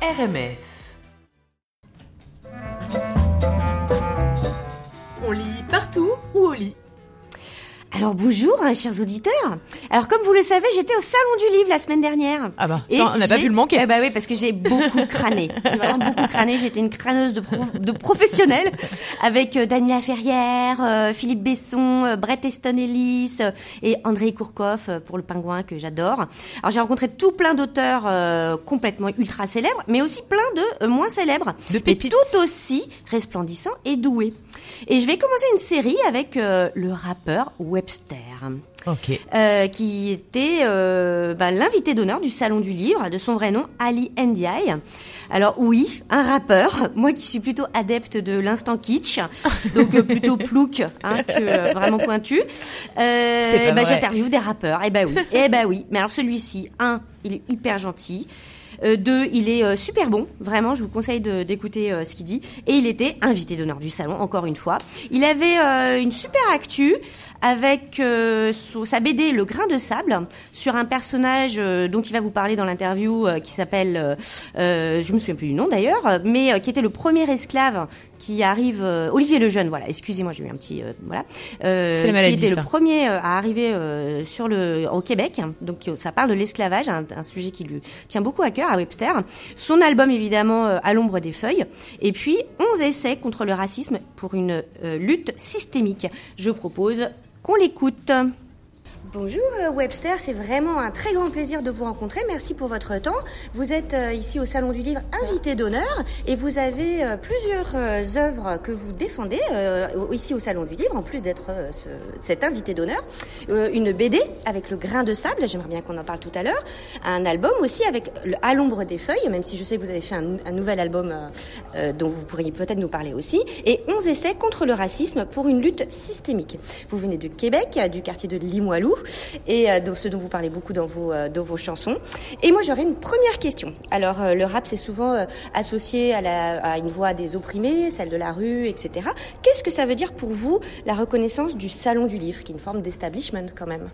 RMF. On lit partout ou au lit alors bonjour, hein, chers auditeurs. Alors comme vous le savez, j'étais au salon du livre la semaine dernière. Ah bah, ça, on n'a pas pu le manquer. Eh bah oui, parce que j'ai beaucoup crâné. Vraiment beaucoup crâné. J'étais une crâneuse de, de professionnels avec euh, Daniela Ferrière, euh, Philippe Besson, euh, Brett Easton Ellis et André Kourkov pour le pingouin que j'adore. Alors j'ai rencontré tout plein d'auteurs complètement ultra célèbres, mais aussi plein de moins célèbres, de pépites. mais tout aussi resplendissants et doués. Et je vais commencer une série avec le rappeur Webster. Ok. Euh, qui était euh, bah, l'invité d'honneur du Salon du Livre, de son vrai nom, Ali Ndiaye. Alors oui, un rappeur, moi qui suis plutôt adepte de l'instant kitsch, donc euh, plutôt plouc hein, que euh, vraiment pointu, euh, bah, j'interviewe des rappeurs. Eh ben oui, eh ben oui. Mais alors celui-ci, un, il est hyper gentil. Euh, deux, il est euh, super bon, vraiment, je vous conseille d'écouter euh, ce qu'il dit. Et il était invité d'honneur du salon, encore une fois. Il avait euh, une super actu avec sa BD Le Grain de Sable sur un personnage dont il va vous parler dans l'interview qui s'appelle, je me souviens plus du nom d'ailleurs, mais qui était le premier esclave qui arrive Olivier Lejeune voilà excusez-moi j'ai eu un petit voilà euh, maladie, qui était ça. le premier à arriver sur le au Québec donc ça parle de l'esclavage un, un, sujet qui lui tient beaucoup à cœur à Webster. Son album évidemment euh, à l'ombre des feuilles. Et puis 11 essais contre le racisme pour une euh, lutte systémique. Je propose qu'on l'écoute Bonjour euh, Webster, c'est vraiment un très grand plaisir de vous rencontrer. Merci pour votre temps. Vous êtes euh, ici au Salon du Livre invité d'honneur et vous avez euh, plusieurs œuvres que vous défendez ici au Salon du Livre, en plus d'être ce, cet invité d'honneur. Une BD avec le grain de sable, j'aimerais bien qu'on en parle tout à l'heure. Un album aussi avec À l'ombre des feuilles, même si je sais que vous avez fait un, un nouvel album dont vous pourriez peut-être nous parler aussi. Et 11 essais contre le racisme pour une lutte systémique. Vous venez de Québec, du quartier de Limoilou et euh, ce dont vous parlez beaucoup dans vos, euh, dans vos chansons. Et moi, j'aurais une première question. Alors, euh, le rap, c'est souvent euh, associé à, la, à une voix des opprimés, celle de la rue, etc. Qu'est-ce que ça veut dire pour vous, la reconnaissance du Salon du Livre, qui est une forme d'establishment quand même?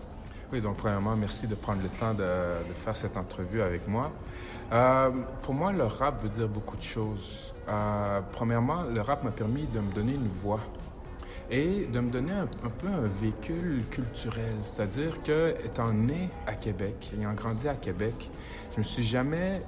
Oui, donc premièrement, merci de prendre le temps de, de faire cette entrevue avec moi. Pour moi, le rap veut dire beaucoup de choses. Premièrement, le rap m'a permis de me donner une voix et de me donner un, peu un véhicule culturel. C'est-à-dire que, étant né à Québec, ayant grandi à Québec, je me suis jamais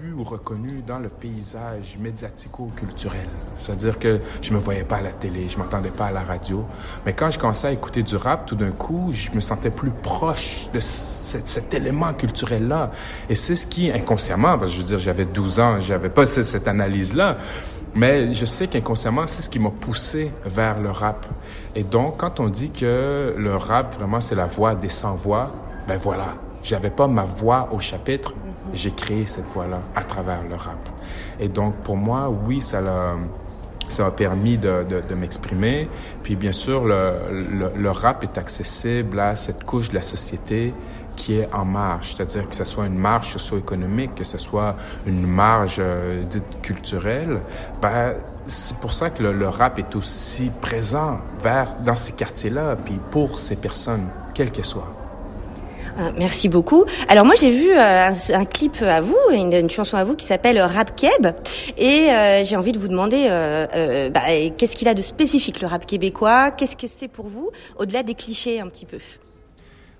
vu ou reconnu dans le paysage médiatico-culturel. C'est-à-dire que je me voyais pas à la télé, je m'entendais pas à la radio. Mais quand je commençais à écouter du rap, tout d'un coup, je me sentais plus proche de cet, élément culturel-là. Et c'est ce qui, inconsciemment, parce que je veux dire, j'avais 12 ans, j'avais pas cette analyse-là, mais je sais qu'inconsciemment, c'est ce qui m'a poussé vers le rap. Et donc, quand on dit que le rap, vraiment, c'est la voix des sans-voix, ben voilà. J'avais pas ma voix au chapitre, j'ai créé cette voix-là à travers le rap. Et donc, pour moi, oui, ça l'a ça m'a permis de, de, de m'exprimer. Puis bien sûr, le, le, le, rap est accessible à cette couche de la société qui est en marge, c'est-à-dire que ce soit une marge socio-économique, que ce soit une marge euh, dite culturelle. Ben, c'est pour ça que le, rap est aussi présent vers, dans ces quartiers-là, puis pour ces personnes, quelles qu'elles soient. Ah, merci beaucoup. Alors moi j'ai vu euh, un, clip à vous, une, une, chanson à vous qui s'appelle Rap Keb, et euh, j'ai envie de vous demander euh, bah, qu'est-ce qu'il a de spécifique le rap québécois? Qu'est-ce que c'est pour vous, au-delà des clichés un petit peu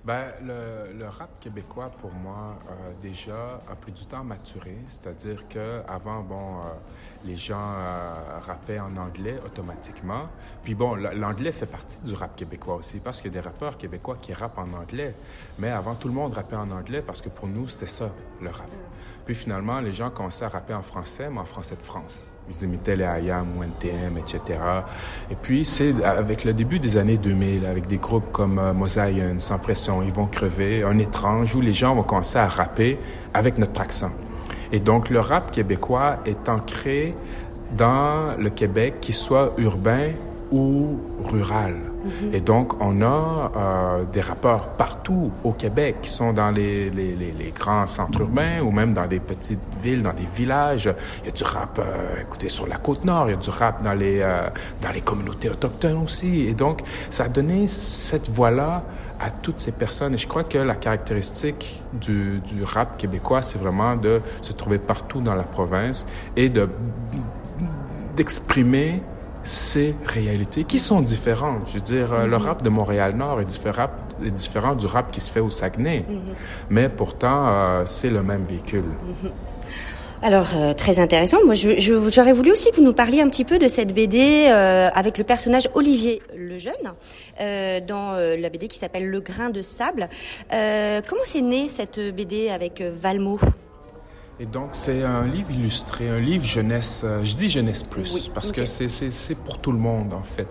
ben, le, rap québécois, pour moi, euh, déjà, a pris du temps à maturer. C'est-à-dire qu'avant, bon, euh, les gens euh, rappaient en anglais automatiquement. Puis bon, l'anglais fait partie du rap québécois aussi, parce qu'il y a des rappeurs québécois qui rappent en anglais. Mais avant, tout le monde rappait en anglais, parce que pour nous, c'était ça, le rap. Puis finalement, les gens commençaient à rapper en français, mais en français de France. Ils imitaient les IAM ou NTM, etc. Et puis, c'est avec le début des années 2000, avec des groupes comme euh, Mosaïen, Sans Pression, Ils vont crever, Un étrange, où les gens vont commencer à rapper avec notre accent. Et donc, le rap québécois est ancré dans le Québec, qu'il soit urbain ou rural. Mm-hmm. Et donc, on a euh, des rappeurs partout au Québec qui sont dans les, les, grands centres urbains ou même dans des petites villes, dans des villages. Il y a du rap, euh, écoutez, sur la côte nord, il y a du rap dans les, euh, dans les communautés autochtones aussi. Et donc, ça a donné cette voix-là à toutes ces personnes. Et je crois que la caractéristique du, du rap québécois, c'est vraiment de se trouver partout dans la province et de d'exprimer ces réalités qui sont différentes. Je veux dire, le mhm. rap de Montréal-Nord est différent, est différent du rap qui se fait au Saguenay, mhm. mais pourtant, euh, c'est le même véhicule. Mhm. Alors euh, très intéressant. Moi, j'aurais voulu aussi que vous nous parliez un petit peu de cette BD euh, avec le personnage Olivier Lejeune euh, dans la BD qui s'appelle Le grain de sable. comment c'est né cette BD avec Valmont et donc, c'est un livre illustré, un livre jeunesse. Euh, je dis jeunesse plus, parce que c'est pour tout le monde, en fait.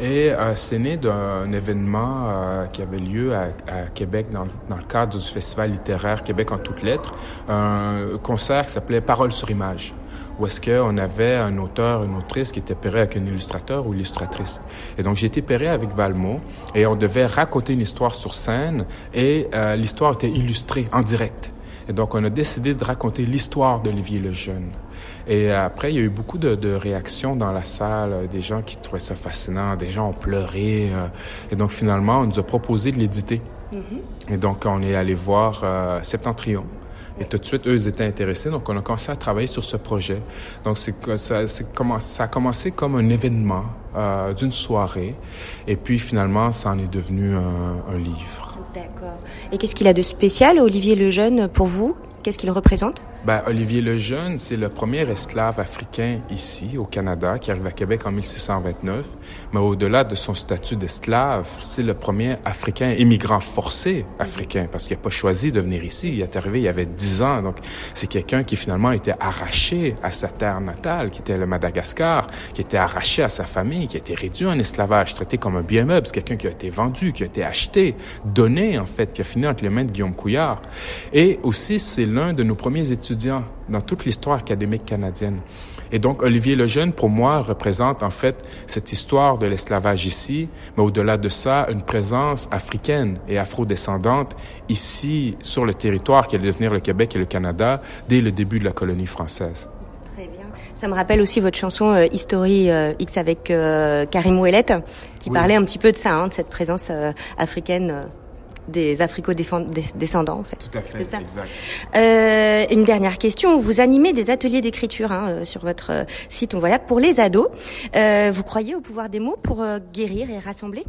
Et euh, c'est né d'un événement euh, qui avait lieu à, à Québec dans, dans, le cadre du Festival littéraire Québec en toutes lettres, un concert qui s'appelait Paroles sur image où est-ce qu'on avait un auteur, une autrice qui était pairé avec un illustrateur ou illustratrice. Et donc, j'ai été pairé avec Valmont et on devait raconter une histoire sur scène et l'histoire était illustrée en direct. Et donc, on a décidé de raconter l'histoire d'Olivier le Jeune. Et après, il y a eu beaucoup de, réactions dans la salle, euh, des gens qui trouvaient ça fascinant, des gens ont pleuré. Euh. et donc, finalement, on nous a proposé de l'éditer. Mm-hmm. Et donc, on est allé voir euh, Septentrion. Et tout de suite, eux, ils étaient intéressés. Donc, on a commencé à travailler sur ce projet. Donc, c'est, ça, ça a commencé comme un événement d'une soirée. Et puis, finalement, ça en est devenu un livre. D'accord. Et qu'est-ce qu'il a de spécial, Olivier Lejeune, pour vous? Qu'est-ce qu'il représente? Ben, Olivier Lejeune, c'est le premier esclave africain ici, au Canada, qui arrive à Québec en 1629. Mais au-delà de son statut d'esclave, c'est le premier Africain immigrant forcé africain, parce qu'il n'a pas choisi de venir ici. Il est arrivé il y avait dix ans. Donc, c'est quelqu'un qui finalement était arraché à sa terre natale, qui était le Madagascar, qui était arraché à sa famille, qui a été réduit en esclavage, traité comme un bien meuble. C'est quelqu'un qui a été vendu, qui a été acheté, donné, en fait, qui a fini entre les mains de Guillaume Couillard. Et aussi, c'est l'un de nos premiers étudiants dans toute l'histoire académique canadienne. Et donc, Olivier Lejeune, pour moi, représente en fait cette histoire de l'esclavage ici, mais au-delà de ça, une présence africaine et afro-descendante ici, sur le territoire qui allait devenir le Québec et le Canada, dès le début de la colonie française. Très bien. Ça me rappelle aussi votre chanson euh, History euh, X avec euh, Karim Ouellet, qui parlait un petit peu de ça, hein, de cette présence africaine des africo-descendants, en fait. Tout à fait, exact. Euh, une dernière question. Vous animez des ateliers d'écriture hein, euh, sur votre euh, site On Voilà pour les ados. Euh, vous croyez au pouvoir des mots pour euh, guérir et rassembler?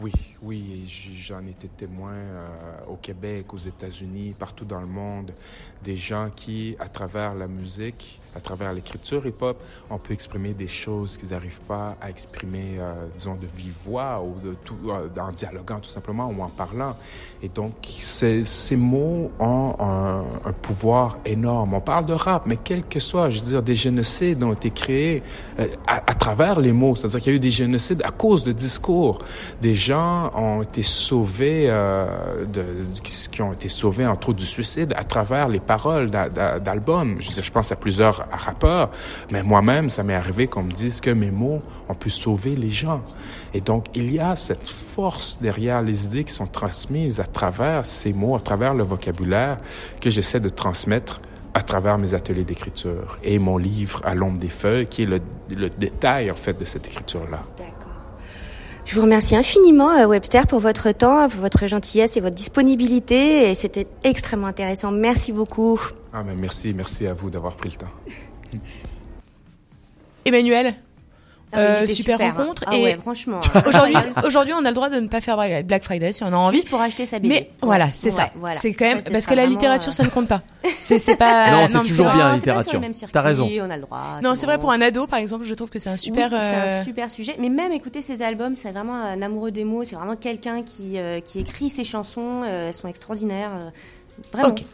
Oui, oui, j'en étais témoin euh, au Québec, aux États-Unis, partout dans le monde, des gens qui, à travers la musique, à travers l'écriture hip-hop, on peut exprimer des choses qu'ils n'arrivent pas à exprimer, euh, disons, de vive voix ou de tout, euh, en dialoguant tout simplement ou en parlant. Et donc, ces, mots ont un, un, pouvoir énorme. On parle de rap, mais quel que soit, je veux dire, des génocides ont été créés à, à, travers les mots. C'est-à-dire qu'il y a eu des génocides à cause de discours. Des gens ont été sauvés, euh, de, qui ont été sauvés entre autres du suicide à travers les paroles d'albums. Je, je pense à plusieurs rappeurs, mais moi-même, ça m'est arrivé qu'on me dise que mes mots ont pu sauver les gens. Et donc, il y a cette force derrière les idées qui sont transmises à travers ces mots, à travers le vocabulaire que j'essaie de transmettre à travers mes ateliers d'écriture et mon livre À l'ombre des feuilles, qui est le, le détail, en fait, de cette écriture-là. Je vous remercie infiniment, euh, Webster, pour votre temps, pour votre gentillesse et votre disponibilité. Et c'était extrêmement intéressant. Merci beaucoup. Ah, mais merci, merci à vous d'avoir pris le temps. Emmanuel ah euh, super, rencontre. Ah et ouais, franchement. Aujourd'hui, aujourd'hui, on a le droit de ne pas faire Black Friday si on a envie. Juste pour acheter sa BD. Mais voilà, c'est ça. Voilà. C'est quand même parce que la littérature, ça ne compte pas. C'est, c'est pas. Non, c'est toujours bien la littérature. T'as raison. On a le droit. Non, c'est vrai pour un ado, par exemple, je trouve que c'est un super. Oui, c'est un euh, super sujet. Mais même écouter ses albums, c'est vraiment un amoureux des mots. C'est vraiment quelqu'un qui euh, qui écrit ses chansons. elles sont extraordinaires. Vraiment. Okay.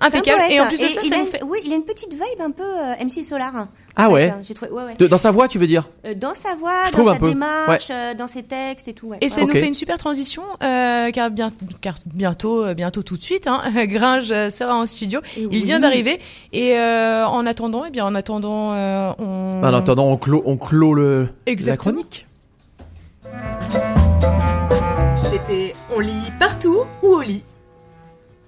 Impeccable. Et en plus de ça, ça nous fait... Oui, il a une petite vibe un peu euh, MC Solar. Ah ouais. Trouvé... ouais, ouais. dans sa voix, tu veux dire euh, Dans sa voix, dans sa démarche, euh, dans ses textes et tout. Et ça nous fait une super transition, car, bien, car bientôt, bientôt tout de suite, hein, Gringe sera en studio. il oui. vient d'arriver. Et en attendant, eh bien, en attendant, on. En attendant, on clôt, on clôt le la chronique. C'était on lit partout ou au lit?